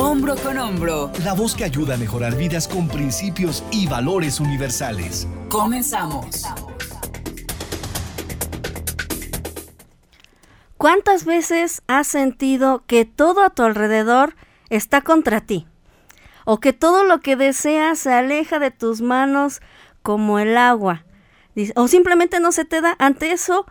Hombro con hombro. La voz que ayuda a mejorar vidas con principios y valores universales. Comenzamos. ¿Cuántas veces has sentido que todo a tu alrededor está contra ti? O que todo lo que deseas se aleja de tus manos como el agua. O simplemente no se te da. Ante eso,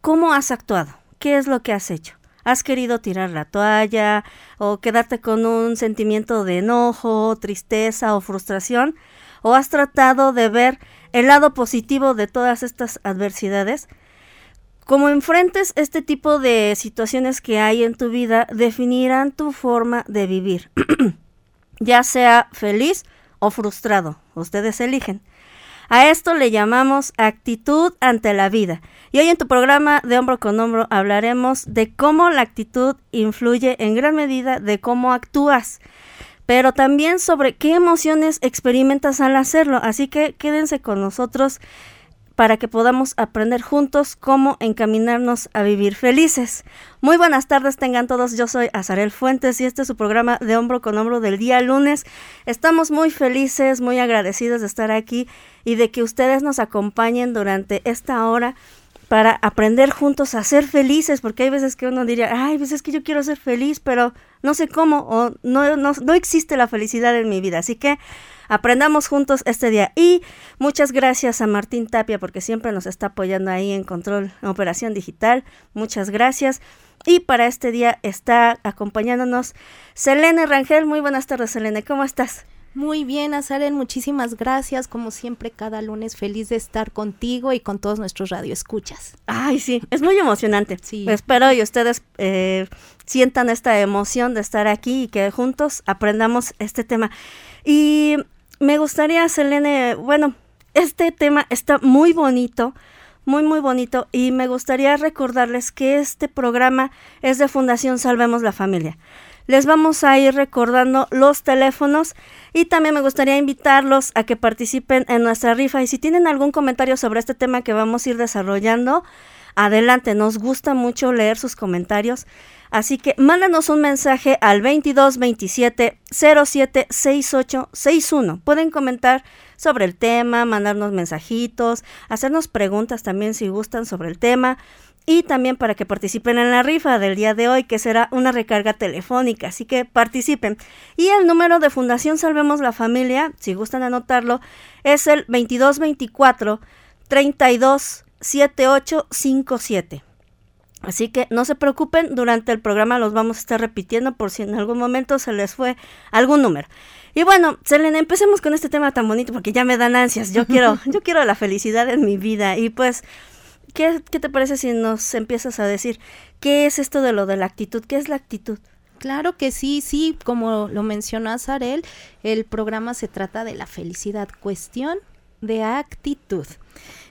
¿cómo has actuado? ¿Qué es lo que has hecho? ¿Has querido tirar la toalla o quedarte con un sentimiento de enojo, tristeza o frustración? ¿O has tratado de ver el lado positivo de todas estas adversidades? Como enfrentes este tipo de situaciones que hay en tu vida, definirán tu forma de vivir, ya sea feliz o frustrado. Ustedes eligen. A esto le llamamos actitud ante la vida. Y hoy en tu programa de hombro con hombro hablaremos de cómo la actitud influye en gran medida de cómo actúas, pero también sobre qué emociones experimentas al hacerlo. Así que quédense con nosotros para que podamos aprender juntos cómo encaminarnos a vivir felices. Muy buenas tardes tengan todos, yo soy Azarel Fuentes y este es su programa de hombro con hombro del día lunes. Estamos muy felices, muy agradecidos de estar aquí y de que ustedes nos acompañen durante esta hora para aprender juntos a ser felices, porque hay veces que uno diría, ay, pues es que yo quiero ser feliz, pero no sé cómo, o no, no, no existe la felicidad en mi vida. Así que aprendamos juntos este día. Y muchas gracias a Martín Tapia porque siempre nos está apoyando ahí en control, operación digital. Muchas gracias. Y para este día está acompañándonos Selene Rangel. Muy buenas tardes, Selene. ¿Cómo estás? Muy bien, Azaren, muchísimas gracias. Como siempre, cada lunes feliz de estar contigo y con todos nuestros radioescuchas. Ay, sí, es muy emocionante. Sí. Espero y ustedes eh, sientan esta emoción de estar aquí y que juntos aprendamos este tema. Y me gustaría, Selene, bueno, este tema está muy bonito, muy, muy bonito, y me gustaría recordarles que este programa es de Fundación Salvemos la Familia. Les vamos a ir recordando los teléfonos y también me gustaría invitarlos a que participen en nuestra rifa y si tienen algún comentario sobre este tema que vamos a ir desarrollando, adelante, nos gusta mucho leer sus comentarios. Así que mándanos un mensaje al 2227 07 6861. Pueden comentar sobre el tema, mandarnos mensajitos, hacernos preguntas también si gustan sobre el tema y también para que participen en la rifa del día de hoy, que será una recarga telefónica. Así que participen. Y el número de Fundación Salvemos la Familia, si gustan anotarlo, es el 2224 327857. Así que no se preocupen, durante el programa los vamos a estar repitiendo por si en algún momento se les fue algún número. Y bueno, Selena, empecemos con este tema tan bonito porque ya me dan ansias. Yo quiero, yo quiero la felicidad en mi vida. Y pues, ¿qué, ¿qué te parece si nos empiezas a decir qué es esto de lo de la actitud? ¿Qué es la actitud? Claro que sí, sí, como lo mencionó Azarel, el programa se trata de la felicidad, cuestión de actitud.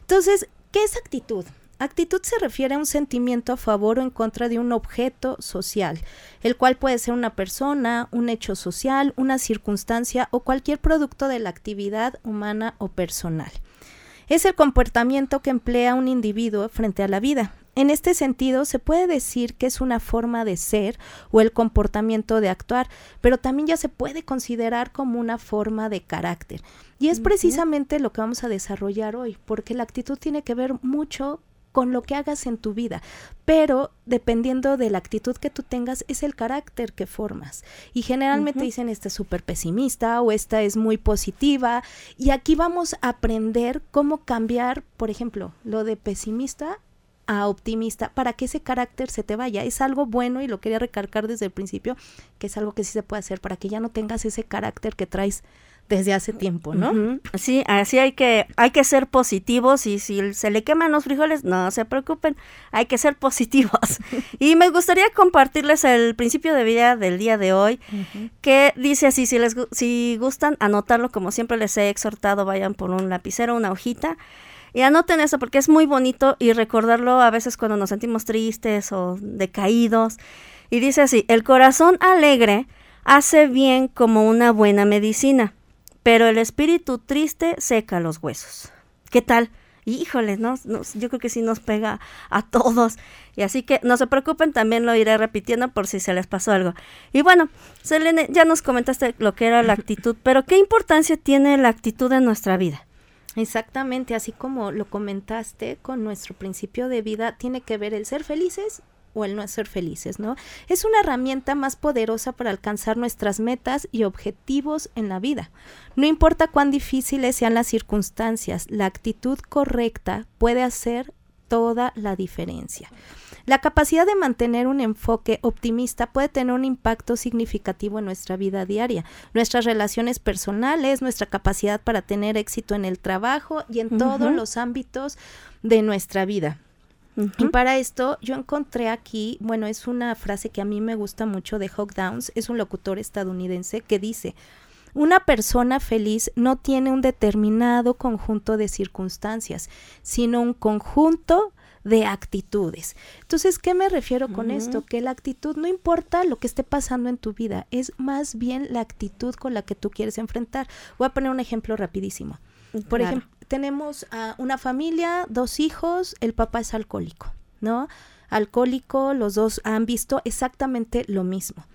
Entonces, ¿qué es actitud? Actitud se refiere a un sentimiento a favor o en contra de un objeto social, el cual puede ser una persona, un hecho social, una circunstancia o cualquier producto de la actividad humana o personal. Es el comportamiento que emplea un individuo frente a la vida. En este sentido, se puede decir que es una forma de ser o el comportamiento de actuar, pero también ya se puede considerar como una forma de carácter. Y es precisamente lo que vamos a desarrollar hoy, porque la actitud tiene que ver mucho con lo que hagas en tu vida, pero dependiendo de la actitud que tú tengas es el carácter que formas. Y generalmente dicen esta es súper pesimista o esta es muy positiva y aquí vamos a aprender cómo cambiar, por ejemplo, lo de pesimista a optimista para que ese carácter se te vaya. Es algo bueno y lo quería recalcar desde el principio, que es algo que sí se puede hacer para que ya no tengas ese carácter que traes desde hace tiempo, ¿no? Sí, así hay que, hay que ser positivos y si se le queman los frijoles, no se preocupen, hay que ser positivos. y me gustaría compartirles el principio de vida del día de hoy, que dice así, si les si gustan anotarlo, como siempre les he exhortado, vayan por un lapicero, una hojita, y anoten eso porque es muy bonito y recordarlo a veces cuando nos sentimos tristes o decaídos. Y dice así, el corazón alegre hace bien como una buena medicina pero el espíritu triste seca los huesos. ¿Qué tal? híjole, ¿no? Nos- yo creo que sí nos pega a todos. Y así que no se preocupen, también lo iré repitiendo por si se les pasó algo. Y bueno, Selene, ya nos comentaste lo que era la actitud, pero ¿qué importancia tiene la actitud en nuestra vida? Exactamente, así como lo comentaste con nuestro principio de vida, tiene que ver el ser felices o el no ser felices, ¿no? Es una herramienta más poderosa para alcanzar nuestras metas y objetivos en la vida. No importa cuán difíciles sean las circunstancias, la actitud correcta puede hacer toda la diferencia. La capacidad de mantener un enfoque optimista puede tener un impacto significativo en nuestra vida diaria, nuestras relaciones personales, nuestra capacidad para tener éxito en el trabajo y en todos los ámbitos de nuestra vida. Y para esto yo encontré aquí, bueno, es una frase que a mí me gusta mucho de Hawk Downs, es un locutor estadounidense que dice, una persona feliz no tiene un determinado conjunto de circunstancias, sino un conjunto de actitudes. Entonces, ¿qué me refiero con esto? Que la actitud no importa lo que esté pasando en tu vida, es más bien la actitud con la que tú quieres enfrentar. Voy a poner un ejemplo rapidísimo. Por Claro. ejemplo, tenemos una familia, dos hijos, el papá es alcohólico, ¿no? Alcohólico, los dos han visto exactamente lo mismo.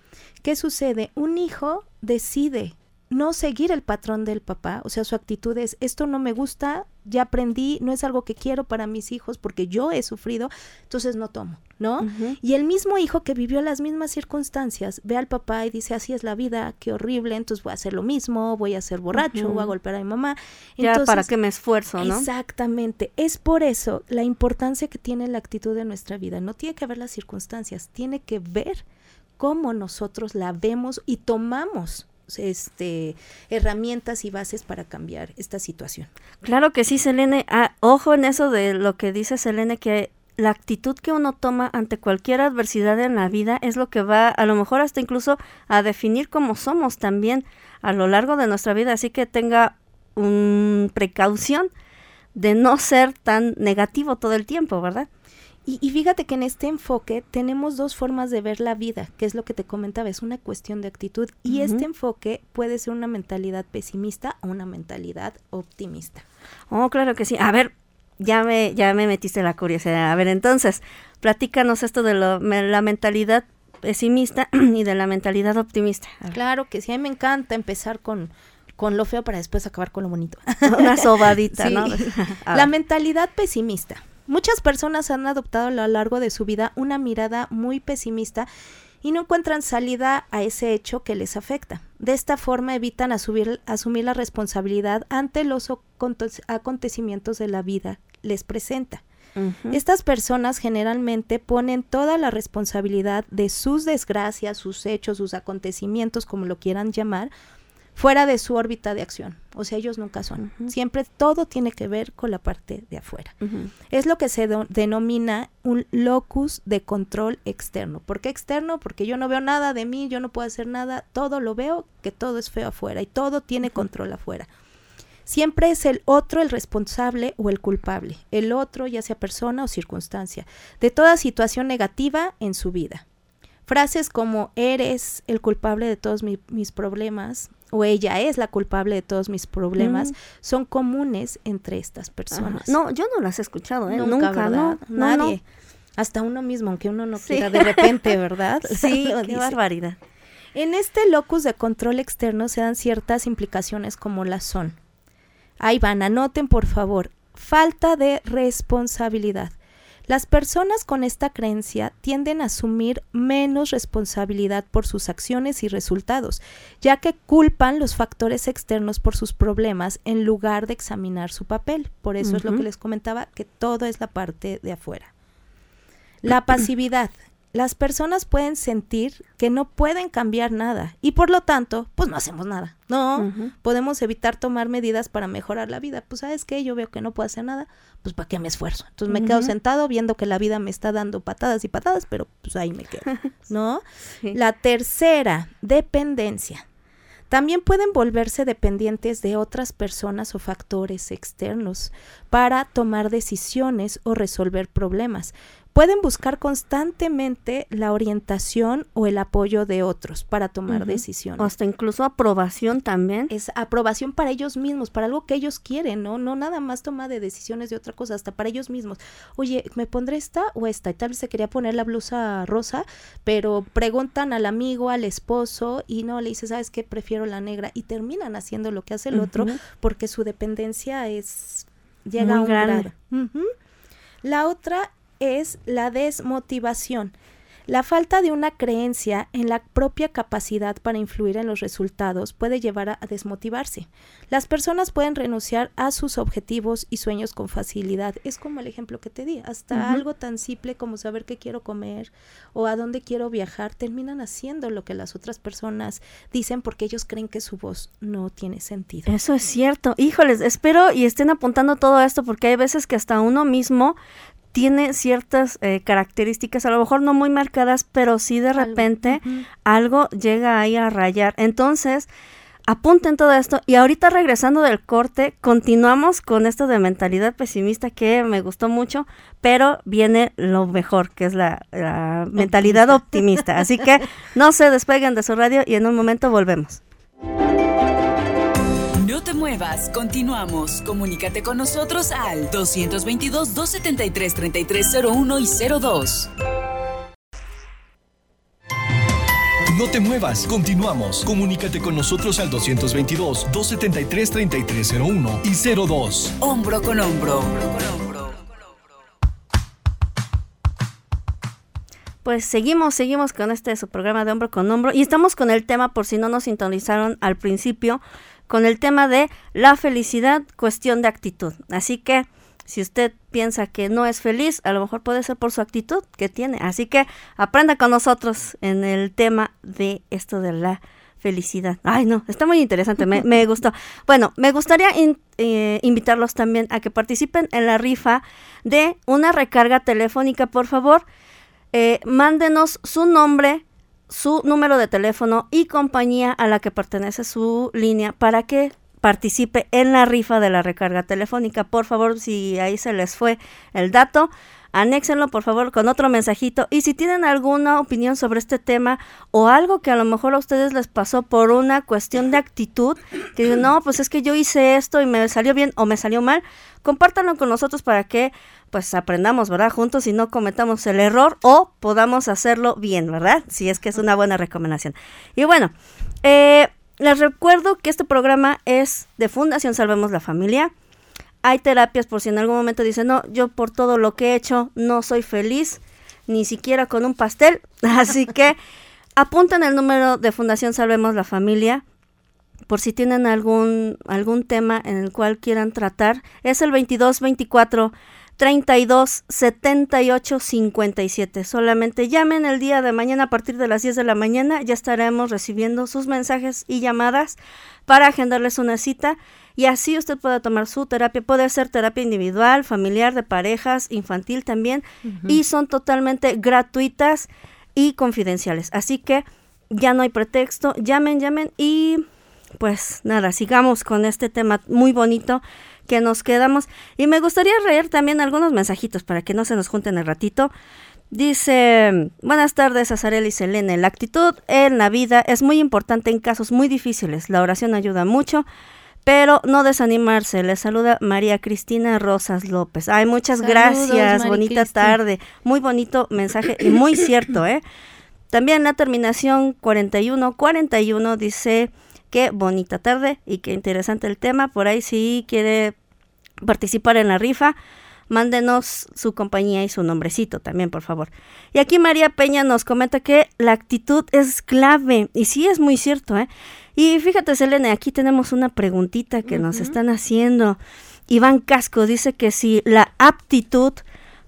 ¿Qué sucede? Un hijo decide no seguir el patrón del papá, o sea, su actitud es, esto no me gusta, ya aprendí, no es algo que quiero para mis hijos porque yo he sufrido, entonces no tomo, ¿no? Y el mismo hijo que vivió las mismas circunstancias ve al papá y dice, así es la vida, qué horrible, entonces voy a hacer lo mismo, voy a ser borracho, voy a golpear a mi mamá. Ya, ¿para qué me esfuerzo, no? Exactamente. Es por eso la importancia que tiene la actitud de nuestra vida. No tiene que ver las circunstancias, tiene que ver cómo nosotros la vemos y tomamos este herramientas y bases para cambiar esta situación. Claro que sí, Selene. Ah, ojo en eso de lo que dice Selene, que la actitud que uno toma ante cualquier adversidad en la vida es lo que va a lo mejor hasta incluso a definir cómo somos también a lo largo de nuestra vida. Así que tenga un precaución de no ser tan negativo todo el tiempo, ¿verdad? Y, y fíjate que en este enfoque tenemos dos formas de ver la vida, que es lo que te comentaba, es una cuestión de actitud. Y este enfoque puede ser una mentalidad pesimista o una mentalidad optimista. Oh, claro que sí. A ver, ya me, ya me metiste la curiosidad. A ver, entonces, platícanos esto de lo- me- la mentalidad pesimista y de la mentalidad optimista. Claro que sí, a mí me encanta empezar con, con lo feo para después acabar con lo bonito. Una sobadita, Sí. ¿no? La mentalidad pesimista. Muchas personas han adoptado a lo largo de su vida una mirada muy pesimista y no encuentran salida a ese hecho que les afecta. De esta forma evitan asumir, asumir la responsabilidad ante los aconte- acontecimientos de la vida les presenta. Estas personas generalmente ponen toda la responsabilidad de sus desgracias, sus hechos, sus acontecimientos, como lo quieran llamar, fuera de su órbita de acción. O sea, ellos nunca son. Siempre todo tiene que ver con la parte de afuera. Es lo que se denomina un locus de control externo. ¿Por qué externo? Porque yo no veo nada de mí, yo no puedo hacer nada, todo lo veo, que todo es feo afuera y todo tiene control afuera. Siempre es el otro el responsable o el culpable, el otro ya sea persona o circunstancia, de toda situación negativa en su vida. Frases como eres el culpable de todos mi- mis problemas o ella es la culpable de todos mis problemas Mm. son comunes entre estas Ajá. personas. No, yo no las he escuchado, ¿eh? Nunca, Nunca. ¿no? No, Nadie. Hasta uno mismo, aunque uno no Sí. quiera de repente, ¿verdad? Sí, qué dice. barbaridad. En este locus de control externo se dan ciertas implicaciones como las son. Ahí van, anoten por favor. Falta de responsabilidad. Las personas con esta creencia tienden a asumir menos responsabilidad por sus acciones y resultados, ya que culpan los factores externos por sus problemas en lugar de examinar su papel. Por eso es lo que les comentaba, que todo es la parte de afuera. La pasividad. Las personas pueden sentir que no pueden cambiar nada y por lo tanto, pues no hacemos nada. No, podemos evitar tomar medidas para mejorar la vida. Pues sabes qué, yo veo que no puedo hacer nada, pues para qué me esfuerzo. Entonces me quedo sentado viendo que la vida me está dando patadas y patadas, pero pues ahí me quedo, ¿no? Sí. La tercera, dependencia. También pueden volverse dependientes de otras personas o factores externos para tomar decisiones o resolver problemas. Pueden buscar constantemente la orientación o el apoyo de otros para tomar decisiones. O hasta incluso aprobación también. es aprobación para ellos mismos, para algo que ellos quieren, ¿no? No nada más toma de decisiones de otra cosa, hasta para ellos mismos. Oye, ¿me pondré esta o esta? Y tal vez se quería poner la blusa rosa, pero preguntan al amigo, al esposo, y no, le dice, ¿sabes qué? Prefiero la negra. Y terminan haciendo lo que hace el otro, porque su dependencia es... llega a un grande. grado. La otra es la desmotivación. La falta de una creencia en la propia capacidad para influir en los resultados puede llevar a, desmotivarse. Las personas pueden renunciar a sus objetivos y sueños con facilidad. Es como el ejemplo que te di. Hasta algo tan simple como saber qué quiero comer o a dónde quiero viajar, terminan haciendo lo que las otras personas dicen porque ellos creen que su voz no tiene sentido. Eso es cierto. Híjoles, espero y estén apuntando todo esto porque hay veces que hasta uno mismo tiene ciertas eh, características, a lo mejor no muy marcadas, pero sí de Algo. repente algo llega ahí a rayar. Entonces, apunten todo esto y ahorita regresando del corte, continuamos con esto de mentalidad pesimista que me gustó mucho, pero viene lo mejor, que es la, la mentalidad optimista. Así que no se despeguen de su radio y en un momento volvemos. No te muevas, continuamos. Comunícate con nosotros al 222-273-3301 y 02. No te muevas, continuamos. Comunícate con nosotros al 222-273-3301 y 02. Hombro con hombro. Pues seguimos, seguimos con este su programa de hombro con hombro y estamos con el tema, por si no nos sintonizaron al principio, con el tema de la felicidad, cuestión de actitud. Así que si usted piensa que no es feliz, a lo mejor puede ser por su actitud que tiene. Así que aprenda con nosotros en el tema de esto de la felicidad. Ay, no, está muy interesante, me, me gustó. Bueno, me gustaría in- eh, invitarlos también a que participen en la rifa de una recarga telefónica, por favor. Eh, mándenos su nombre, su número de teléfono y compañía a la que pertenece su línea para que participe en la rifa de la recarga telefónica. Por favor, si ahí se les fue el dato, anéxenlo por favor con otro mensajito. Y si tienen alguna opinión sobre este tema o algo que a lo mejor a ustedes les pasó por una cuestión de actitud, que digan, no, pues es que yo hice esto y me salió bien o me salió mal, compártanlo con nosotros para que pues aprendamos, ¿verdad? Juntos y no cometamos el error o podamos hacerlo bien, ¿verdad? Si es que es una buena recomendación. Y bueno, eh, les recuerdo que este programa es de Fundación Salvemos la Familia. Hay terapias por si en algún momento dicen, no, yo por todo lo que he hecho no soy feliz, ni siquiera con un pastel. Así que apunten el número de Fundación Salvemos la Familia por si tienen algún, algún tema en el cual quieran tratar. Es el 2224 32 78 57. Solamente llamen el día de mañana a partir de las 10 de la mañana. Ya estaremos recibiendo sus mensajes y llamadas para agendarles una cita y así usted pueda tomar su terapia. Puede ser terapia individual, familiar, de parejas, infantil también. Y son totalmente gratuitas y confidenciales. Así que ya no hay pretexto. Llamen, llamen y pues nada, sigamos con este tema muy bonito que nos quedamos. Y me gustaría leer también algunos mensajitos para que no se nos junten el ratito. Dice, buenas tardes, Azarel y Selene. La actitud en la vida es muy importante en casos muy difíciles. La oración ayuda mucho, pero no desanimarse. Les saluda María Cristina Rosas López. Ay, muchas Saludos, gracias. Mari Bonita Cristi. tarde. Muy bonito mensaje y muy cierto, ¿eh? También la terminación 4141 dice que bonita tarde y qué interesante el tema. Por ahí si quiere participar en la rifa, mándenos su compañía y su nombrecito también, por favor. Y aquí María Peña nos comenta que la actitud es clave y sí es muy cierto, ¿eh? Y fíjate, Selene, aquí tenemos una preguntita que nos están haciendo. Iván Casco dice que si la aptitud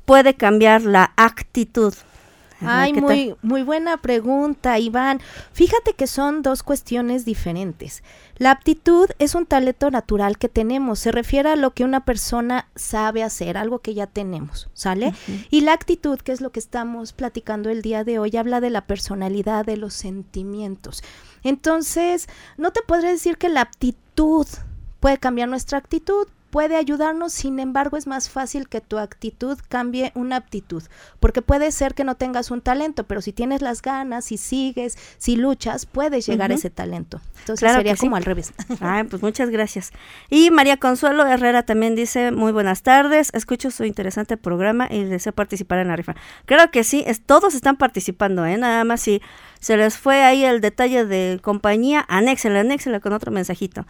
puede cambiar la actitud. Ay, muy, muy buena pregunta, Iván. Fíjate que son dos cuestiones diferentes. La aptitud es un talento natural que tenemos, se refiere a lo que una persona sabe hacer, algo que ya tenemos, ¿sale? Y la actitud, que es lo que estamos platicando el día de hoy, habla de la personalidad, de los sentimientos. Entonces, no te podré decir que la aptitud puede cambiar nuestra actitud, puede ayudarnos, sin embargo es más fácil que tu actitud cambie una aptitud, porque puede ser que no tengas un talento, pero si tienes las ganas, si sigues, si luchas, puedes llegar a ese talento. Entonces sería como al revés. Ah, pues muchas gracias. Y María Consuelo Herrera también dice, muy buenas tardes, escucho su interesante programa y deseo participar en la rifa. Claro que sí, es, todos están participando, ¿eh? nada más si se les fue ahí el detalle de compañía, anéxela, anéxela con otro mensajito.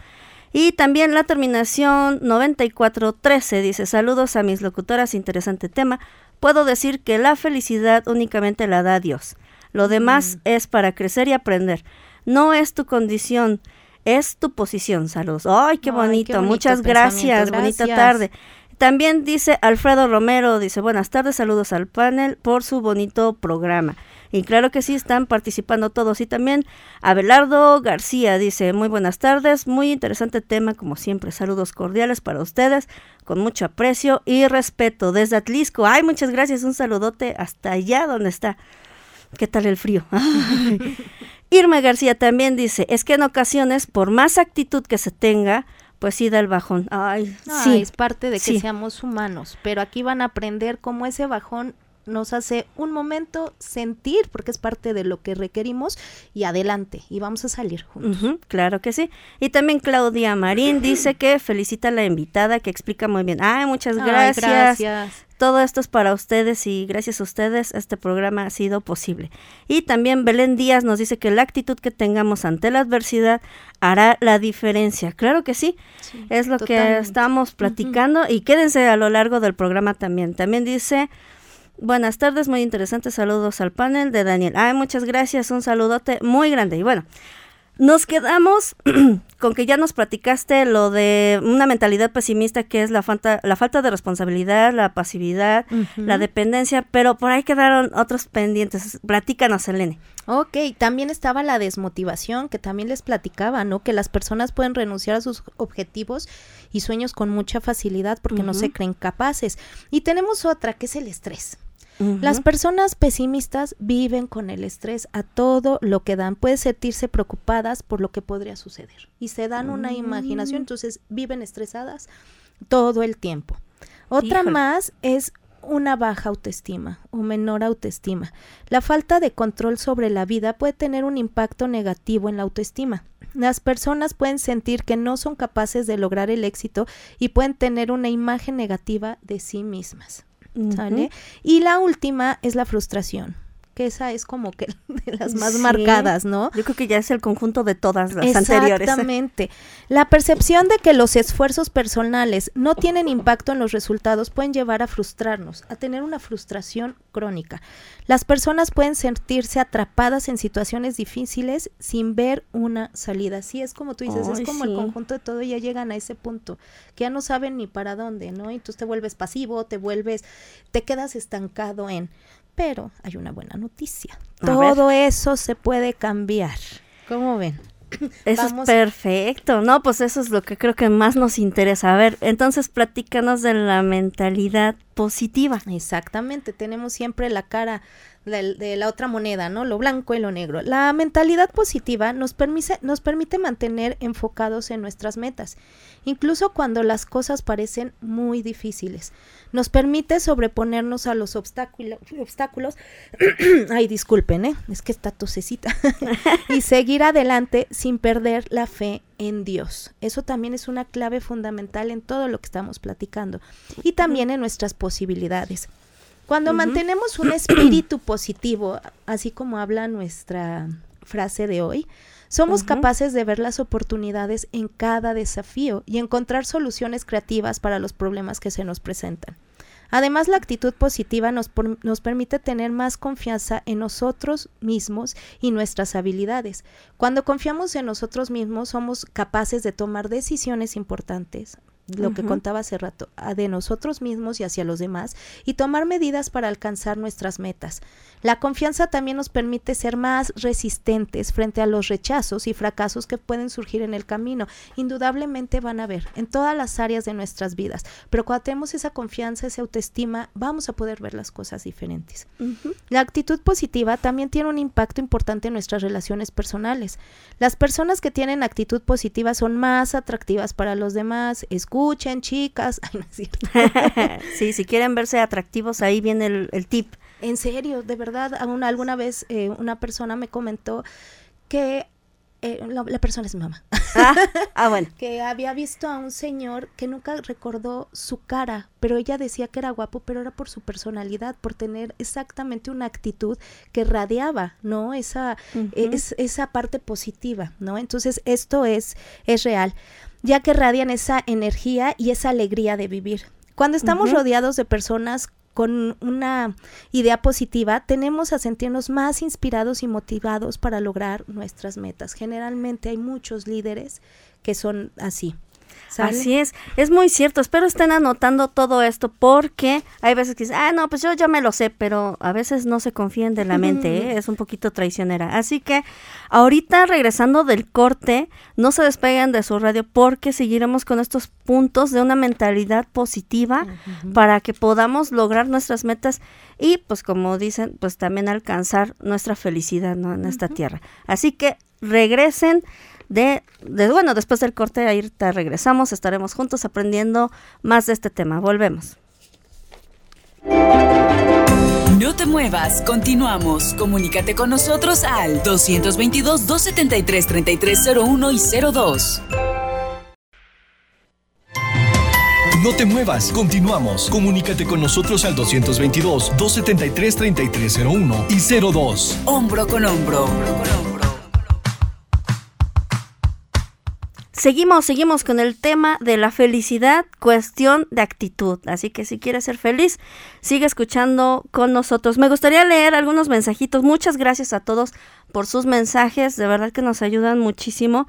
Y también la terminación 9413 dice, saludos a mis locutoras, interesante tema. Puedo decir que la felicidad únicamente la da Dios. Lo demás mm. es para crecer y aprender. No es tu condición, es tu posición. Saludos. Ay, qué, bonito. Muchas gracias. Bonita tarde. También dice Alfredo Romero, dice buenas tardes, saludos al panel por su bonito programa. Y claro que sí, están participando todos. Y también Abelardo García dice, muy buenas tardes, muy interesante tema como siempre. Saludos cordiales para ustedes, con mucho aprecio y respeto desde Atlisco. Ay, muchas gracias, un saludote hasta allá donde está. ¿Qué tal el frío? Irma García también dice, es que en ocasiones, por más actitud que se tenga, pues sí da el bajón. Ay, sí. Es parte de que seamos humanos, pero aquí van a aprender cómo ese bajón nos hace un momento sentir, porque es parte de lo que requerimos, y adelante, y vamos a salir juntos. claro que sí. Y también Claudia Marín dice que felicita a la invitada, que explica muy bien. Ay, muchas gracias. gracias. Todo esto es para ustedes y gracias a ustedes este programa ha sido posible. Y también Belén Díaz nos dice que la actitud que tengamos ante la adversidad hará la diferencia. Claro que sí, es lo que estamos platicando y quédense a lo largo del programa también. También dice... Buenas tardes, muy interesante. Saludos al panel de Daniel. Ay, muchas gracias. Un saludote muy grande. Y bueno, nos quedamos con que ya nos platicaste lo de una mentalidad pesimista que es la falta, la falta de responsabilidad, la pasividad, la dependencia, pero por ahí quedaron otros pendientes. Platícanos, Elene. Ok, también estaba la desmotivación que también les platicaba, ¿no? Que las personas pueden renunciar a sus objetivos y sueños con mucha facilidad porque no se creen capaces. Y tenemos otra que es el estrés. Las personas pesimistas viven con el estrés a todo lo que dan. Pueden sentirse preocupadas por lo que podría suceder y se dan una imaginación, mm. entonces viven estresadas todo el tiempo. Otra más es una baja autoestima o menor autoestima. La falta de control sobre la vida puede tener un impacto negativo en la autoestima. Las personas pueden sentir que no son capaces de lograr el éxito y pueden tener una imagen negativa de sí mismas. Y la última es la frustración que esa es como que de las más marcadas, ¿no? Yo creo que ya es el conjunto de todas las anteriores. Exactamente. La percepción de que los esfuerzos personales no tienen impacto en los resultados pueden llevar a frustrarnos, a tener una frustración crónica. Las personas pueden sentirse atrapadas en situaciones difíciles sin ver una salida. Sí, es como tú dices, es como el conjunto de todo, ya llegan a ese punto, que ya no saben ni para dónde, ¿no? Y tú te vuelves pasivo, te vuelves, te quedas estancado en pero hay una buena noticia. Todo eso se puede cambiar. ¿Cómo ven? Eso es perfecto. No, pues eso es lo que creo que más nos interesa. A ver, entonces platícanos de la mentalidad positiva. Exactamente, tenemos siempre la cara de, la otra moneda, ¿no? Lo blanco y lo negro. La mentalidad positiva nos permite, nos permite mantener enfocados en nuestras metas, incluso cuando las cosas parecen muy difíciles nos permite sobreponernos a los obstáculos ay, disculpen, ¿eh? es que está tosecita, y seguir adelante sin perder la fe en Dios. Eso también es una clave fundamental en todo lo que estamos platicando y también en nuestras posibilidades. Cuando mantenemos un espíritu positivo, así como habla nuestra frase de hoy, somos capaces de ver las oportunidades en cada desafío y encontrar soluciones creativas para los problemas que se nos presentan. Además, la actitud positiva nos, nos, permite tener más confianza en nosotros mismos y nuestras habilidades. Cuando confiamos en nosotros mismos, somos capaces de tomar decisiones importantes, lo que contaba hace rato, de nosotros mismos y hacia los demás, y tomar medidas para alcanzar nuestras metas. La confianza también nos permite ser más resistentes frente a los rechazos y fracasos que pueden surgir en el camino. Indudablemente van a haber en todas las áreas de nuestras vidas, pero cuando tenemos esa confianza, esa autoestima, vamos a poder ver las cosas diferentes. La actitud positiva también tiene un impacto importante en nuestras relaciones personales. Las personas que tienen actitud positiva son más atractivas para los demás, escuchan escuchen, chicas. Ay, no es cierto. sí, si quieren verse atractivos, ahí viene el, el tip. En serio, de verdad, aún alguna vez eh, una persona me comentó que eh, la, la persona es mi mamá. Ah, ah, bueno. que había visto a un señor que nunca recordó su cara, pero ella decía que era guapo, pero era por su personalidad, por tener exactamente una actitud que radiaba, ¿no? Esa, es, esa parte positiva, ¿no? Entonces, esto es, es real, ya que radian esa energía y esa alegría de vivir. Cuando estamos rodeados de personas con una idea positiva, tenemos a sentirnos más inspirados y motivados para lograr nuestras metas. Generalmente hay muchos líderes que son así. ¿Sale? Así es, es muy cierto. Espero estén anotando todo esto porque hay veces que dicen, ah, no, pues yo ya me lo sé, pero a veces no se confían de la mente, ¿eh? es un poquito traicionera. Así que ahorita regresando del corte, no se despeguen de su radio porque seguiremos con estos puntos de una mentalidad positiva para que podamos lograr nuestras metas y pues como dicen, pues también alcanzar nuestra felicidad ¿no? en esta tierra. Así que regresen de, de, bueno, después del corte ahorita regresamos, estaremos juntos aprendiendo más de este tema. Volvemos. No te muevas, continuamos. Comunícate con nosotros al 222-273-3301 y 02. No te muevas, continuamos. Comunícate con nosotros al 222-273-3301 y 02. Hombro con hombro. hombro, con hombro. Seguimos, seguimos con el tema de la felicidad, cuestión de actitud. Así que si quieres ser feliz, sigue escuchando con nosotros. Me gustaría leer algunos mensajitos. Muchas gracias a todos por sus mensajes, de verdad que nos ayudan muchísimo.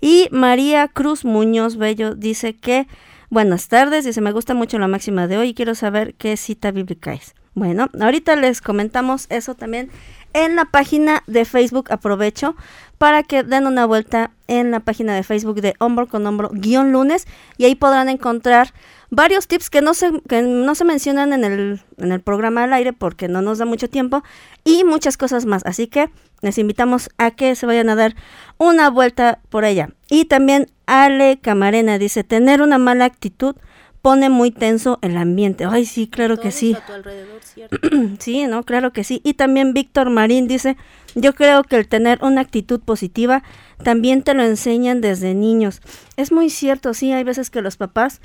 Y María Cruz Muñoz Bello dice que, buenas tardes, dice, me gusta mucho la máxima de hoy y quiero saber qué cita bíblica es. Bueno, ahorita les comentamos eso también en la página de Facebook. Aprovecho para que den una vuelta en la página de Facebook de Hombro con Hombro guion lunes y ahí podrán encontrar varios tips que no se, que no se mencionan en el, en el programa al aire porque no nos da mucho tiempo y muchas cosas más. Así que les invitamos a que se vayan a dar una vuelta por allá. Y también Ale Camarena dice, tener una mala actitud pone muy tenso el ambiente. Ay, sí, claro que sí. a tu alrededor, ¿cierto? Sí, no, claro que sí. Y también Víctor Marín dice, yo creo que el tener una actitud positiva también te lo enseñan desde niños. Es muy cierto, sí, hay veces que los papás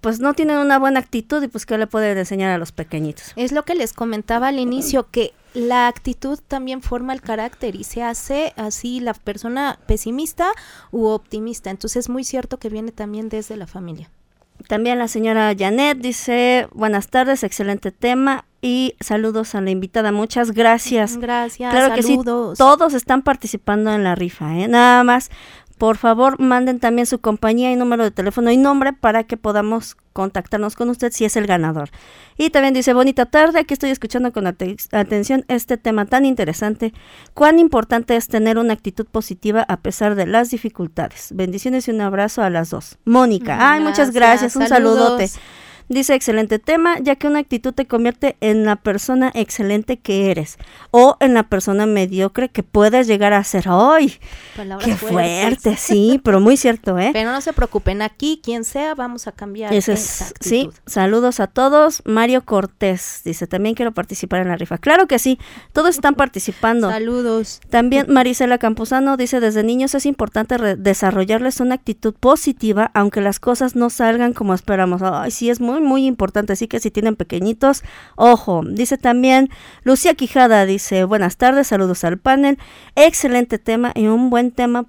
pues no tienen una buena actitud y pues qué le pueden enseñar a los pequeñitos. Es lo que les comentaba al inicio, que la actitud también forma el carácter y se hace así la persona pesimista u optimista. Entonces es muy cierto que viene también desde la familia. También la señora Janet dice, buenas tardes, excelente tema y saludos a la invitada. Muchas gracias. Gracias, Claro que sí, saludos. todos están participando en la rifa, ¿eh? Nada más, por favor, manden también su compañía y número de teléfono y nombre para que podamos contactarnos con usted si es el ganador. Y también dice, bonita tarde, aquí estoy escuchando con ate- atención este tema tan interesante. Cuán importante es tener una actitud positiva a pesar de las dificultades. Bendiciones y un abrazo a las dos. Mónica, ay, muchas gracias, un Saludos. saludote. Dice, excelente tema, ya que una actitud te convierte en la persona excelente que eres o en la persona mediocre que puedes llegar a ser. ¡Ay! Palabras ¡Qué fuertes. fuerte! Sí, pero muy cierto, ¿eh? Pero no se preocupen, aquí quien sea vamos a cambiar Eso esa es, sí, saludos a todos. Mario Cortés dice, también quiero participar en la rifa. Claro que sí, todos están participando. Saludos. También Marisela Campuzano dice, desde niños es importante desarrollarles una actitud positiva, aunque las cosas no salgan como esperamos. Ay, sí, es muy, muy importante, así que si tienen pequeñitos, ojo. Dice también Lucía Quijada, dice, buenas tardes, saludos al panel, excelente tema y un buen tema,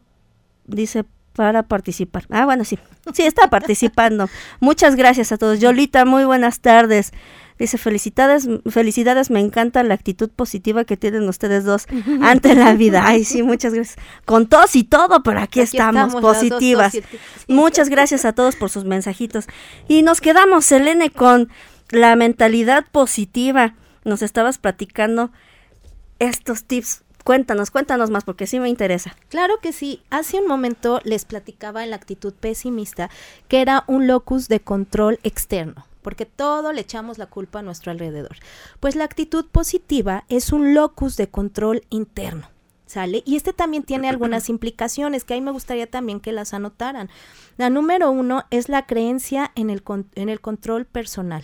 dice, para participar. Ah, bueno, sí, sí, está participando. Muchas gracias a todos. Yolita, muy buenas tardes. Dice, felicidades, felicidades, me encanta la actitud positiva que tienen ustedes dos ante la vida. Ay, sí, muchas gracias. Con tos y todo, pero aquí, Aquí estamos, estamos, las dos positivas. Muchas gracias a todos por sus mensajitos. Y nos quedamos, Selene, con la mentalidad positiva. Nos estabas platicando estos tips. Cuéntanos, cuéntanos más, porque sí me interesa. Claro que sí. Hace un momento les platicaba en la actitud pesimista que era un locus de control externo, porque todo le echamos la culpa a nuestro alrededor. Pues la actitud positiva es un locus de control interno. ¿Sale? Y este también tiene algunas implicaciones que ahí me gustaría también que las anotaran. La número uno es la creencia en el, en el control personal.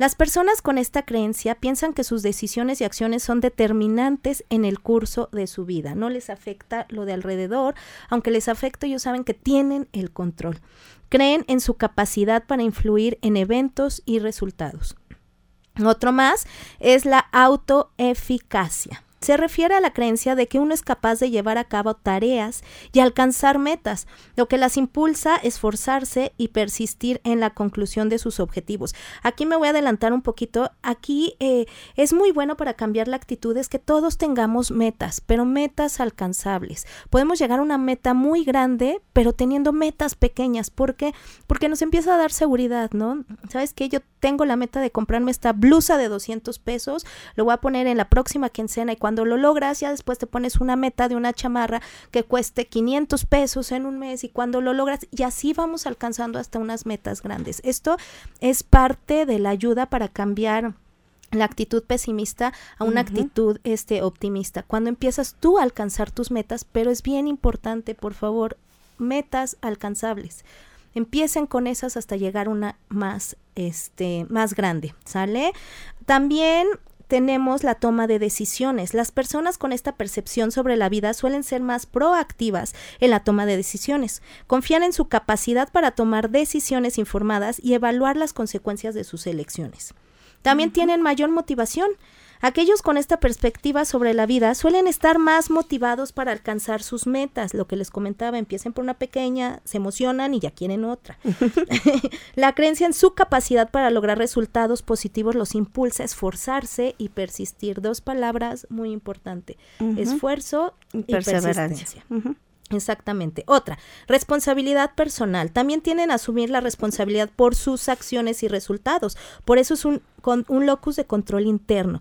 Las personas con esta creencia piensan que sus decisiones y acciones son determinantes en el curso de su vida. No les afecta lo de alrededor, aunque les afecta, ellos saben que tienen el control. Creen en su capacidad para influir en eventos y resultados. Otro más es la autoeficacia. Se refiere a la creencia de que uno es capaz de llevar a cabo tareas y alcanzar metas, lo que las impulsa a esforzarse y persistir en la conclusión de sus objetivos. Aquí me voy a adelantar un poquito. Aquí eh, es muy bueno para cambiar la actitud, es que todos tengamos metas, pero metas alcanzables. Podemos llegar a una meta muy grande, pero teniendo metas pequeñas. ¿Por qué? Porque nos empieza a dar seguridad, ¿no? ¿Sabes qué? Yo tengo la meta de comprarme esta blusa de 200 pesos, lo voy a poner en la próxima quincena y cuando cuando lo logras, ya después te pones una meta de una chamarra que cueste 500 pesos en un mes y cuando lo logras, y así vamos alcanzando hasta unas metas grandes. Esto es parte de la ayuda para cambiar la actitud pesimista a una actitud este optimista. Cuando empiezas tú a alcanzar tus metas, pero es bien importante, por favor, metas alcanzables. Empiecen con esas hasta llegar una más este más grande, ¿sale? También tenemos la toma de decisiones. Las personas con esta percepción sobre la vida suelen ser más proactivas en la toma de decisiones. Confían en su capacidad para tomar decisiones informadas y evaluar las consecuencias de sus elecciones. También tienen mayor motivación. Aquellos con esta perspectiva sobre la vida suelen estar más motivados para alcanzar sus metas. Lo que les comentaba, empiecen por una pequeña, se emocionan y ya quieren otra. la creencia en su capacidad para lograr resultados positivos los impulsa a esforzarse y persistir. Dos palabras muy importantes. Esfuerzo y, perseverancia. Exactamente. Otra, responsabilidad personal. También tienen a asumir la responsabilidad por sus acciones y resultados. Por eso es un, con, un locus de control interno.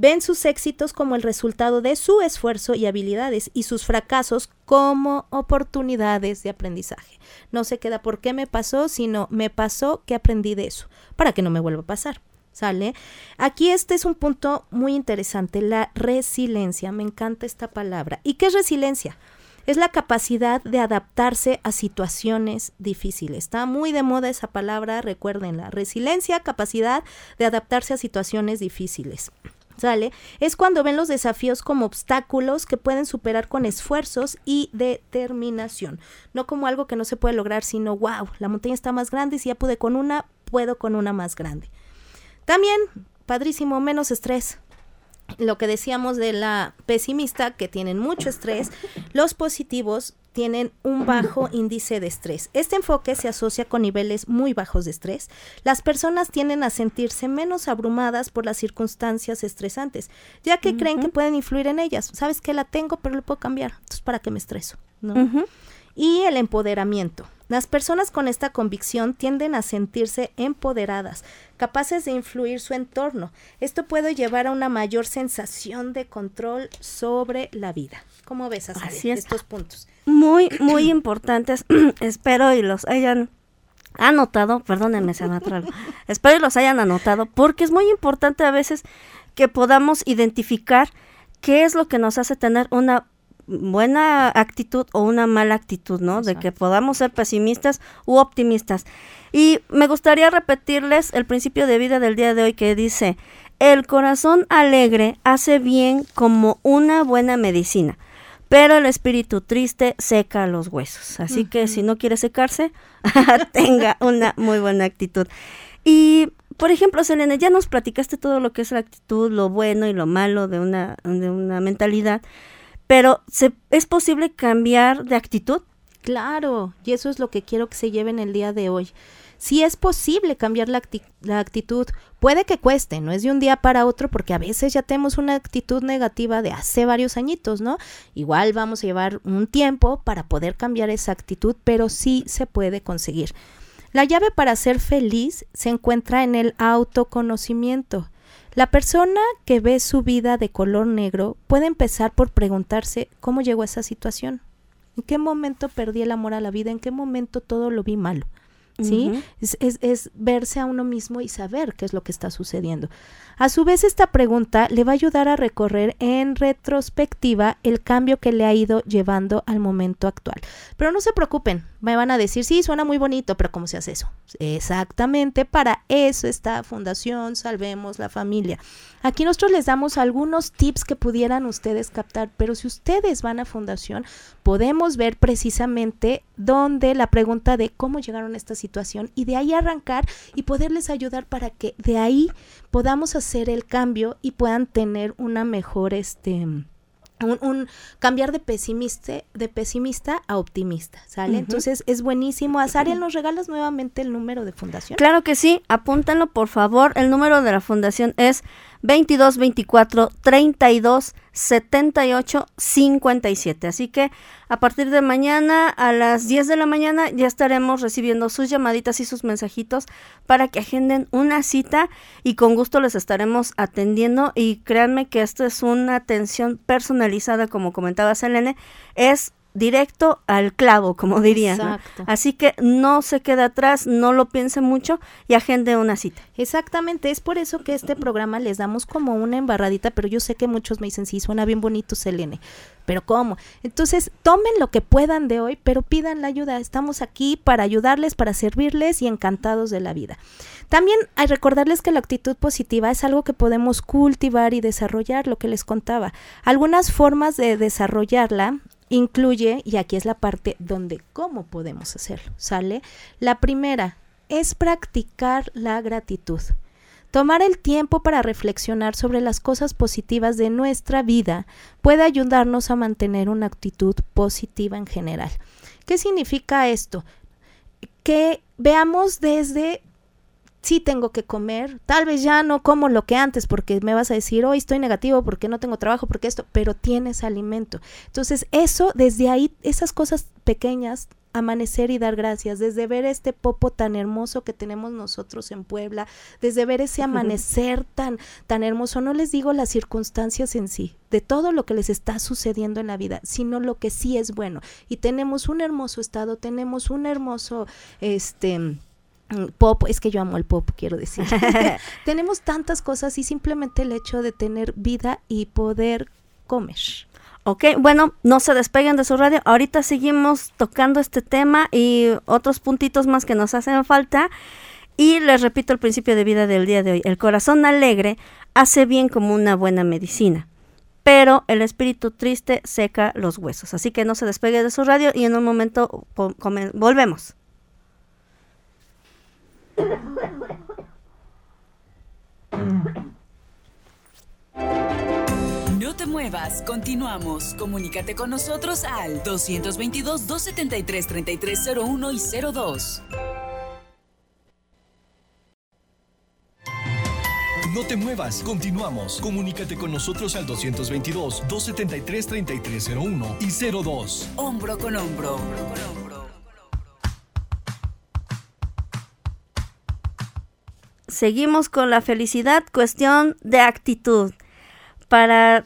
Ven sus éxitos como el resultado de su esfuerzo y habilidades y sus fracasos como oportunidades de aprendizaje. No se queda por qué me pasó, sino me pasó que aprendí de eso, para que no me vuelva a pasar. ¿Sale? Aquí este es un punto muy interesante, la resiliencia. Me encanta esta palabra. ¿Y qué es resiliencia? es la capacidad de adaptarse a situaciones difíciles. Está muy de moda esa palabra, recuérdenla. Resiliencia, capacidad de adaptarse a situaciones difíciles. ¿Sale? Es cuando ven los desafíos como obstáculos que pueden superar con esfuerzos y determinación. No como algo que no se puede lograr, sino, wow, la montaña está más grande y si ya pude con una, puedo con una más grande. También, padrísimo, menos estrés lo que decíamos de la pesimista, que tienen mucho estrés, los positivos tienen un bajo índice de estrés. Este enfoque se asocia con niveles muy bajos de estrés. Las personas tienden a sentirse menos abrumadas por las circunstancias estresantes, ya que creen que pueden influir en ellas. Sabes que la tengo, pero lo puedo cambiar. Entonces, ¿para qué me estreso? ¿No? Y el empoderamiento. Las personas con esta convicción tienden a sentirse empoderadas, capaces de influir su entorno. Esto puede llevar a una mayor sensación de control sobre la vida. ¿Cómo ves Así estos puntos? Muy, muy importantes. Espero y los hayan anotado, perdónenme, se me Espero y los hayan anotado porque es muy importante a veces que podamos identificar qué es lo que nos hace tener una buena actitud o una mala actitud, ¿no? De que podamos ser pesimistas u optimistas. Y me gustaría repetirles el principio de vida del día de hoy que dice, el corazón alegre hace bien como una buena medicina, pero el espíritu triste seca los huesos. Así que si no quiere secarse, tenga una muy buena actitud. Y por ejemplo, Selene, ya nos platicaste todo lo que es la actitud, lo bueno y lo malo de una, de una mentalidad. Pero ¿se, ¿es posible cambiar de actitud? Claro, y eso es lo que quiero que se lleven el día de hoy. Si es posible cambiar la, la, actitud, puede que cueste, no es de un día para otro, porque a veces ya tenemos una actitud negativa de hace varios añitos, ¿no? Igual vamos a llevar un tiempo para poder cambiar esa actitud, pero sí se puede conseguir. La llave para ser feliz se encuentra en el autoconocimiento. La persona que ve su vida de color negro puede empezar por preguntarse cómo llegó a esa situación. ¿En qué momento perdí el amor a la vida? ¿En qué momento todo lo vi malo? ¿Sí? es, es, es, verse a uno mismo y saber qué es lo que está sucediendo. A su vez, esta pregunta le va a ayudar a recorrer en retrospectiva el cambio que le ha ido llevando al momento actual. Pero no se preocupen, me van a decir, sí, suena muy bonito, pero ¿cómo se hace eso? Exactamente, para eso está Fundación Salvemos la Familia. Aquí nosotros les damos algunos tips que pudieran ustedes captar, pero si ustedes van a Fundación, podemos ver precisamente dónde la pregunta de cómo llegaron a esta situación y de ahí arrancar y poderles ayudar para que de ahí podamos hacer el cambio y puedan tener una mejor este un, cambiar de pesimista, de pesimista a optimista, ¿sale? Entonces es buenísimo. Azariel, ¿nos regalas nuevamente el número de fundación? Claro que sí, apúntenlo por favor. El número de la fundación es 22 24 32 78 57. Así que a partir de mañana a las 10 de la mañana ya estaremos recibiendo sus llamaditas y sus mensajitos para que agenden una cita y con gusto les estaremos atendiendo y créanme que esto es una atención personalizada como comentaba Selene, es directo al clavo, como dirían. Así que no se quede atrás, no lo piense mucho y agende una cita. Exactamente, es por eso que este programa les damos como una embarradita, pero yo sé que muchos me dicen, sí, suena bien bonito, Selene, pero ¿cómo? Entonces, tomen lo que puedan de hoy, pero pidan la ayuda. Estamos aquí para ayudarles, para servirles y encantados de la vida. También hay recordarles que la actitud positiva es algo que podemos cultivar y desarrollar, lo que les contaba. Algunas formas de desarrollarla incluye, y aquí es la parte donde cómo podemos hacerlo, ¿sale? La primera es practicar la gratitud. Tomar el tiempo para reflexionar sobre las cosas positivas de nuestra vida puede ayudarnos a mantener una actitud positiva en general. ¿Qué significa esto? Que veamos desde sí tengo que comer, tal vez ya no como lo que antes porque me vas a decir, hoy estoy negativo porque no tengo trabajo, porque esto, pero tienes alimento. Entonces, eso, desde ahí, esas cosas pequeñas, amanecer y dar gracias, desde ver este popo tan hermoso que tenemos nosotros en Puebla, desde ver ese amanecer tan, tan hermoso, no les digo las circunstancias en sí, de todo lo que les está sucediendo en la vida, sino lo que sí es bueno. Y tenemos un hermoso estado, tenemos un hermoso, este, pop, es que yo amo el pop, quiero decir. Tenemos tantas cosas y simplemente el hecho de tener vida y poder comer. Ok, bueno, no se despeguen de su radio. Ahorita seguimos tocando este tema y otros puntitos más que nos hacen falta. Y les repito el principio de vida del día de hoy. El corazón alegre hace bien como una buena medicina, pero el espíritu triste seca los huesos. Así que no se despegue de su radio y en un momento volvemos. No te muevas, continuamos. Comunícate con nosotros al 222-273-3301 y 02. No te muevas, continuamos. Comunícate con nosotros al 222-273-3301 y 02. Hombro con hombro. hombro, con hombro. Seguimos con la felicidad, cuestión de actitud. Para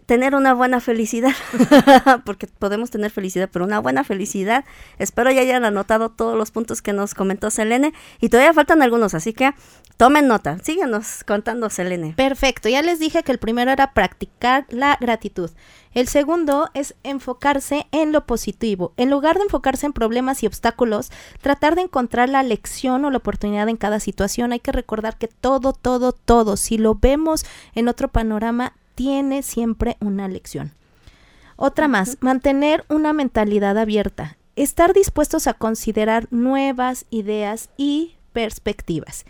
tener una buena felicidad, porque podemos tener felicidad, pero una buena felicidad. Espero ya hayan anotado todos los puntos que nos comentó Selene y todavía faltan algunos, así que tomen nota. Síguenos contando, Selene. Perfecto, ya les dije que el primero era practicar la gratitud. El segundo es enfocarse en lo positivo. En lugar de enfocarse en problemas y obstáculos, tratar de encontrar la lección o la oportunidad en cada situación. Hay que recordar que todo, todo, todo, si lo vemos en otro panorama, tiene siempre una lección. Otra más, mantener una mentalidad abierta. Estar dispuestos a considerar nuevas ideas y perspectivas.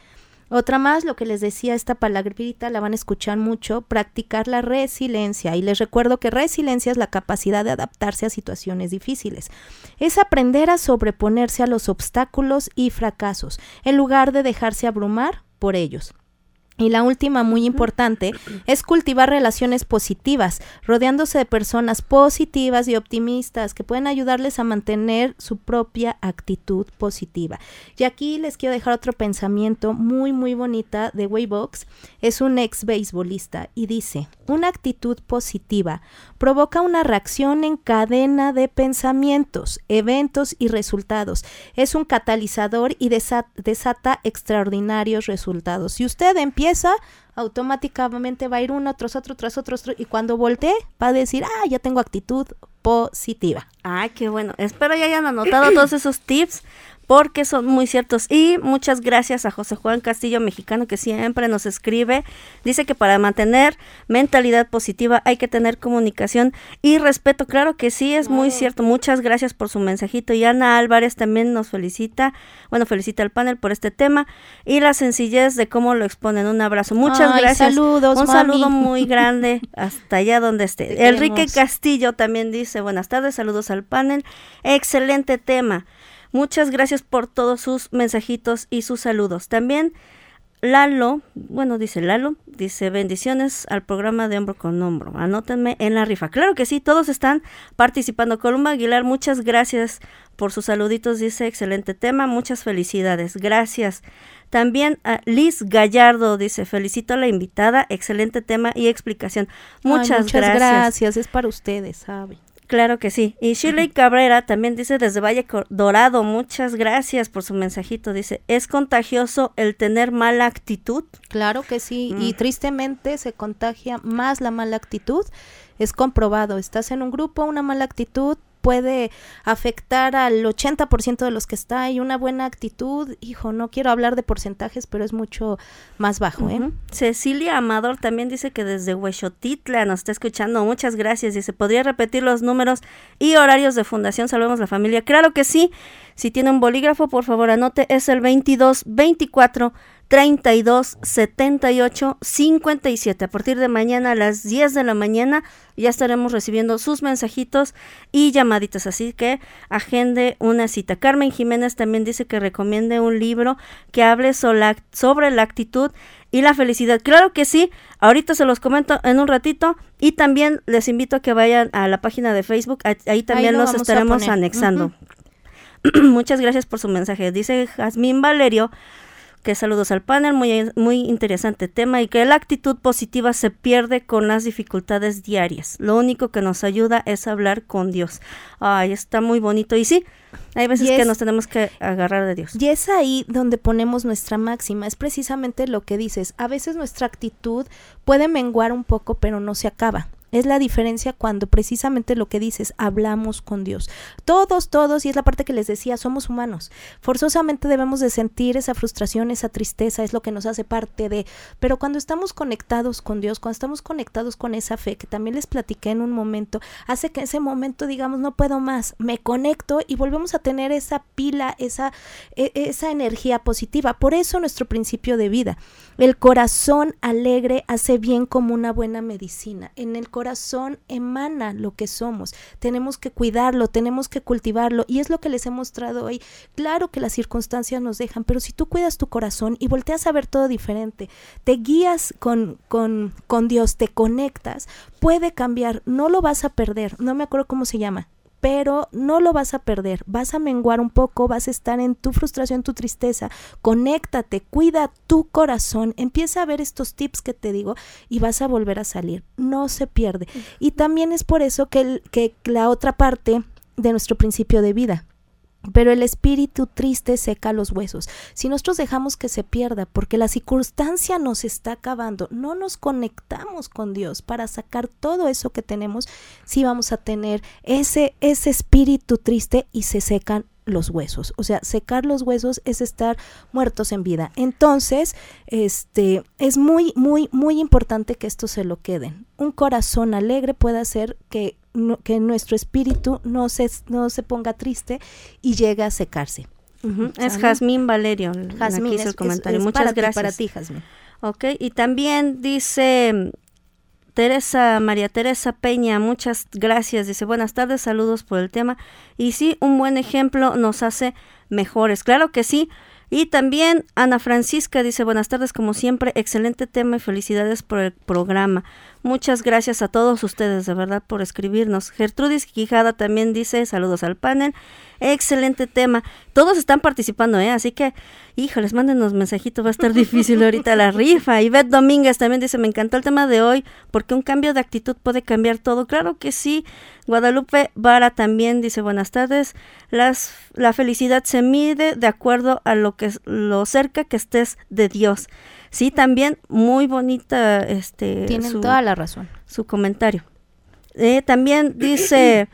Otra más, lo que les decía, esta palabrita la van a escuchar mucho, practicar la resiliencia. Y les recuerdo que resiliencia es la capacidad de adaptarse a situaciones difíciles. Es aprender a sobreponerse a los obstáculos y fracasos, en lugar de dejarse abrumar por ellos. Y la última, muy importante, es cultivar relaciones positivas, rodeándose de personas positivas y optimistas que pueden ayudarles a mantener su propia actitud positiva. Y aquí les quiero dejar otro pensamiento muy, muy bonita de Waybox. Es un ex beisbolista y dice, una actitud positiva provoca una reacción en cadena de pensamientos, eventos y resultados. Es un catalizador y desata extraordinarios resultados. Si usted empieza, automáticamente va a ir uno tras otro, tras otro, y cuando voltee va a decir, ah, ya tengo actitud positiva. Ay, qué bueno. Espero ya hayan anotado todos esos tips porque son muy ciertos. Y muchas gracias a José Juan Castillo, mexicano, que siempre nos escribe. Dice que para mantener mentalidad positiva hay que tener comunicación y respeto. Claro que sí, es muy cierto. Muchas gracias por su mensajito. Y Ana Álvarez también nos felicita. Bueno, felicita al panel por este tema y la sencillez de cómo lo exponen. Un abrazo. Muchas gracias. Saludos. Un saludo muy grande hasta allá donde esté. Enrique Castillo también dice, buenas tardes, saludos al panel. Excelente tema. Muchas gracias por todos sus mensajitos y sus saludos. También Lalo, bueno, dice Lalo, dice bendiciones al programa de hombro con hombro. Anótenme en la rifa. Claro que sí, todos están participando. Columba Aguilar, muchas gracias por sus saluditos. Dice excelente tema, muchas felicidades. Gracias. También a Liz Gallardo dice, felicito a la invitada, excelente tema y explicación. Muchas, muchas gracias. Es para ustedes, ¿sabe? Claro que sí. Y Shirley Cabrera también dice desde Valle Dorado, muchas gracias por su mensajito. Dice, ¿es contagioso el tener mala actitud? Claro que sí. Y mm. tristemente se contagia más la mala actitud. Es comprobado. Estás en un grupo, una mala actitud, puede afectar al 80% de los que está y una buena actitud, hijo, no quiero hablar de porcentajes, pero es mucho más bajo, ¿eh? Cecilia Amador también dice que desde Huexotitla nos está escuchando, muchas gracias, dice, ¿podría repetir los números y horarios de Fundación Salvemos la Familia? Claro que sí, si tiene un bolígrafo, por favor anote, es el 22 24 32 78 57. A partir de mañana a las 10 de la mañana ya estaremos recibiendo sus mensajitos y llamaditas, así que agende una cita. Carmen Jiménez también dice que recomiende un libro que hable sobre la actitud y la felicidad. Claro que sí, ahorita se los comento en un ratito y también les invito a que vayan a la página de Facebook, ahí también los estaremos anexando. Muchas gracias por su mensaje. Dice Jazmín Valerio que saludos al panel, muy, muy interesante tema y que la actitud positiva se pierde con las dificultades diarias. Lo único que nos ayuda es hablar con Dios. Ay, está muy bonito. Y sí, hay veces que nos tenemos que agarrar de Dios. Y es ahí donde ponemos nuestra máxima. Es precisamente lo que dices. A veces nuestra actitud puede menguar un poco, pero no se acaba. Es la diferencia cuando precisamente lo que dices, hablamos con Dios. Todos, todos, y es la parte que les decía, somos humanos. Forzosamente debemos de sentir esa frustración, esa tristeza, es lo que nos hace parte de... Pero cuando estamos conectados con Dios, cuando estamos conectados con esa fe, que también les platiqué en un momento, hace que ese momento digamos, no puedo más, me conecto y volvemos a tener esa pila, esa, e, esa energía positiva. Por eso nuestro principio de vida. El corazón alegre hace bien como una buena medicina. En el corazón emana lo que somos. Tenemos que cuidarlo, tenemos que cultivarlo y es lo que les he mostrado hoy. Claro que las circunstancias nos dejan, pero si tú cuidas tu corazón y volteas a ver todo diferente, te guías con, con, con Dios, te conectas, puede cambiar, no lo vas a perder. No me acuerdo cómo se llama pero no lo vas a perder, vas a menguar un poco, vas a estar en tu frustración, tu tristeza, conéctate, cuida tu corazón, empieza a ver estos tips que te digo y vas a volver a salir, no se pierde. Y también es por eso que, que la otra parte de nuestro principio de vida, pero el espíritu triste seca los huesos. Si nosotros dejamos que se pierda porque la circunstancia nos está acabando, no nos conectamos con Dios para sacar todo eso que tenemos, sí vamos a tener ese, ese espíritu triste y se secan los huesos. O sea, secar los huesos es estar muertos en vida. Entonces, este es muy, muy, muy importante que esto se lo queden. Un corazón alegre puede hacer que, que nuestro espíritu no se, no se ponga triste y llegue a secarse. Es Jazmín Valerio. Jazmín, es, el comentario. Muchas gracias. para ti, Jazmín. Ok, y también dice Teresa, María Teresa Peña, muchas gracias. Dice, buenas tardes, saludos por el tema. Y sí, un buen ejemplo nos hace mejores. Claro que sí. Y también Ana Francisca dice, buenas tardes como siempre, excelente tema y felicidades por el programa. Muchas gracias a todos ustedes, de verdad, por escribirnos. Gertrudis Quijada también dice, saludos al panel. Excelente tema. Todos están participando, ¿eh? Así que, híjoles, mándenos mensajitos, va a estar difícil ahorita la rifa. Y Beth Domínguez también dice, me encantó el tema de hoy, porque un cambio de actitud puede cambiar todo. Claro que sí. Guadalupe Vara también dice, buenas tardes. Las, la felicidad se mide de acuerdo a lo, que, lo cerca que estés de Dios. Sí, también muy bonita este Tienen toda la razón. Su comentario. Eh, también dice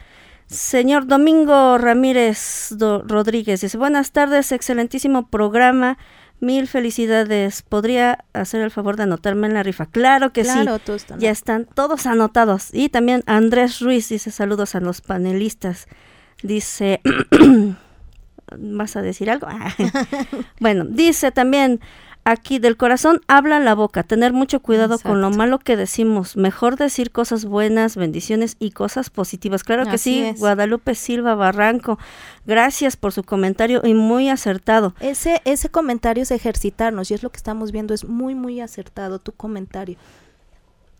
señor Domingo Ramírez Rodríguez, dice, buenas tardes, excelentísimo programa. Mil felicidades. ¿Podría hacer el favor de anotarme en la rifa? Claro que sí. Ya están todos anotados. Y también Andrés Ruiz dice saludos a los panelistas. Dice, ¿vas a decir algo? bueno, dice también aquí del corazón habla la boca, tener mucho cuidado con lo malo que decimos, mejor decir cosas buenas, bendiciones y cosas positivas. Claro que sí, Guadalupe Silva Barranco, gracias por su comentario y muy acertado. Ese ese comentario es ejercitarnos y es lo que estamos viendo, es muy muy acertado tu comentario.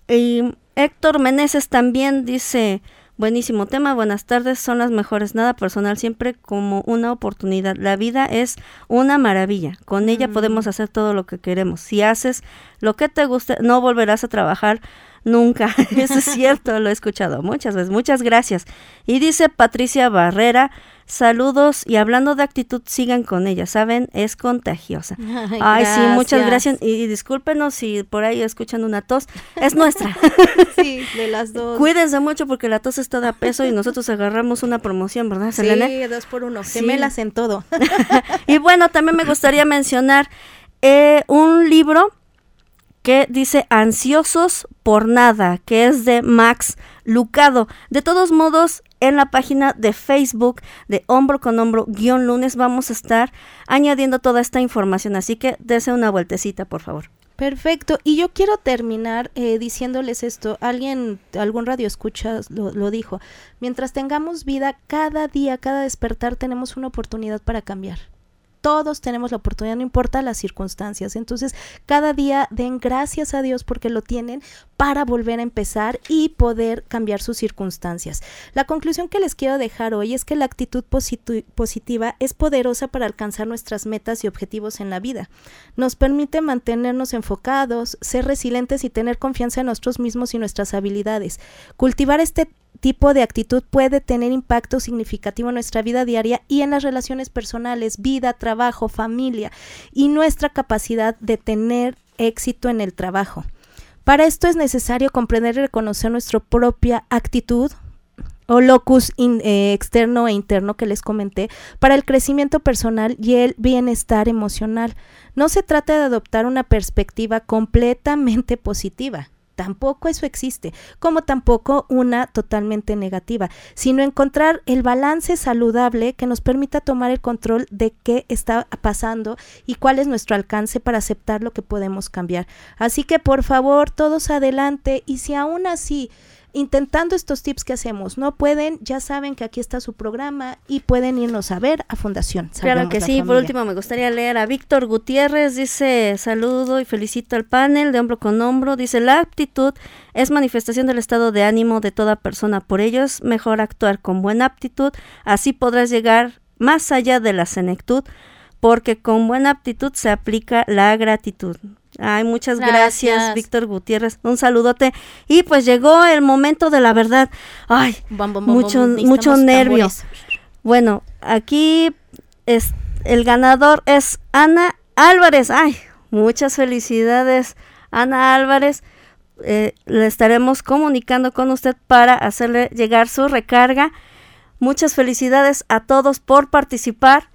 Y Héctor Meneses también dice, Buenísimo tema, buenas tardes, son las mejores, nada personal, siempre como una oportunidad. La vida es una maravilla, con ella mm. podemos hacer todo lo que queremos. Si haces lo que te guste, no volverás a trabajar nunca. Eso es cierto, lo he escuchado muchas veces. Muchas gracias. Y dice Patricia Barrera, Saludos y hablando de actitud, sigan con ella, ¿saben? Es contagiosa. Ay, sí, muchas gracias. Y, discúlpenos si por ahí escuchan una tos. Es nuestra. sí, de las dos. Cuídense mucho porque la tos está de peso y nosotros agarramos una promoción, ¿verdad, Selene? Sí, dos por uno. Gemelas en todo. y bueno, también me gustaría mencionar eh, un libro que dice Ansiosos por nada, que es de Max Lucado. De todos modos, en la página de Facebook de Hombro con Hombro guion lunes vamos a estar añadiendo toda esta información, así que dese una vueltecita, por favor. Perfecto. Y yo quiero terminar eh, diciéndoles esto. Alguien, algún radio escucha lo, lo, dijo. Mientras tengamos vida, cada día, cada despertar, tenemos una oportunidad para cambiar todos tenemos la oportunidad, no importa las circunstancias. Entonces, cada día den gracias a Dios porque lo tienen para volver a empezar y poder cambiar sus circunstancias. La conclusión que les quiero dejar hoy es que la actitud positiva es poderosa para alcanzar nuestras metas y objetivos en la vida. Nos permite mantenernos enfocados, ser resilientes y tener confianza en nosotros mismos y nuestras habilidades. Cultivar este tipo de actitud puede tener impacto significativo en nuestra vida diaria y en las relaciones personales, vida, trabajo, familia y nuestra capacidad de tener éxito en el trabajo. Para esto es necesario comprender y reconocer nuestra propia actitud o locus eh, externo e interno que les comenté para el crecimiento personal y el bienestar emocional. No se trata de adoptar una perspectiva completamente positiva tampoco eso existe, como tampoco una totalmente negativa, sino encontrar el balance saludable que nos permita tomar el control de qué está pasando y cuál es nuestro alcance para aceptar lo que podemos cambiar. Así que por favor, todos adelante y si aún así intentando estos tips que hacemos. No pueden, ya saben que aquí está su programa y pueden irnos a ver a Fundación. claro que sí. Por último, me gustaría leer a Víctor Gutiérrez. Dice, saludo y felicito al panel de hombro con hombro. Dice, la aptitud es manifestación del estado de ánimo de toda persona. Por ello es mejor actuar con buena aptitud. Así podrás llegar más allá de la senectud porque con buena aptitud se aplica la gratitud. Ay, muchas gracias, Víctor Gutiérrez. Un saludote. Y pues llegó el momento de la verdad. Ay, mucho, mucho nervio. Bueno, aquí es el ganador es Ana Álvarez. Ay, muchas felicidades, Ana Álvarez. Eh, le estaremos comunicando con usted para hacerle llegar su recarga. Muchas felicidades a todos por participar.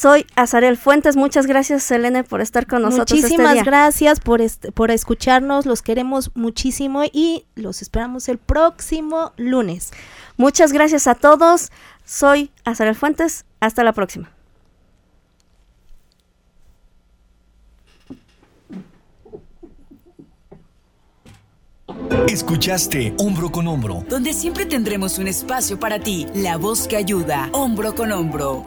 Soy Azarel Fuentes. Muchas gracias, Selene, por estar con nosotros. Este Muchísimas gracias por, por escucharnos. Los queremos muchísimo y los esperamos el próximo lunes. Muchas gracias a todos. Soy Azarel Fuentes. Hasta la próxima. Escuchaste Hombro con Hombro, donde siempre tendremos un espacio para ti, la voz que ayuda, hombro con hombro.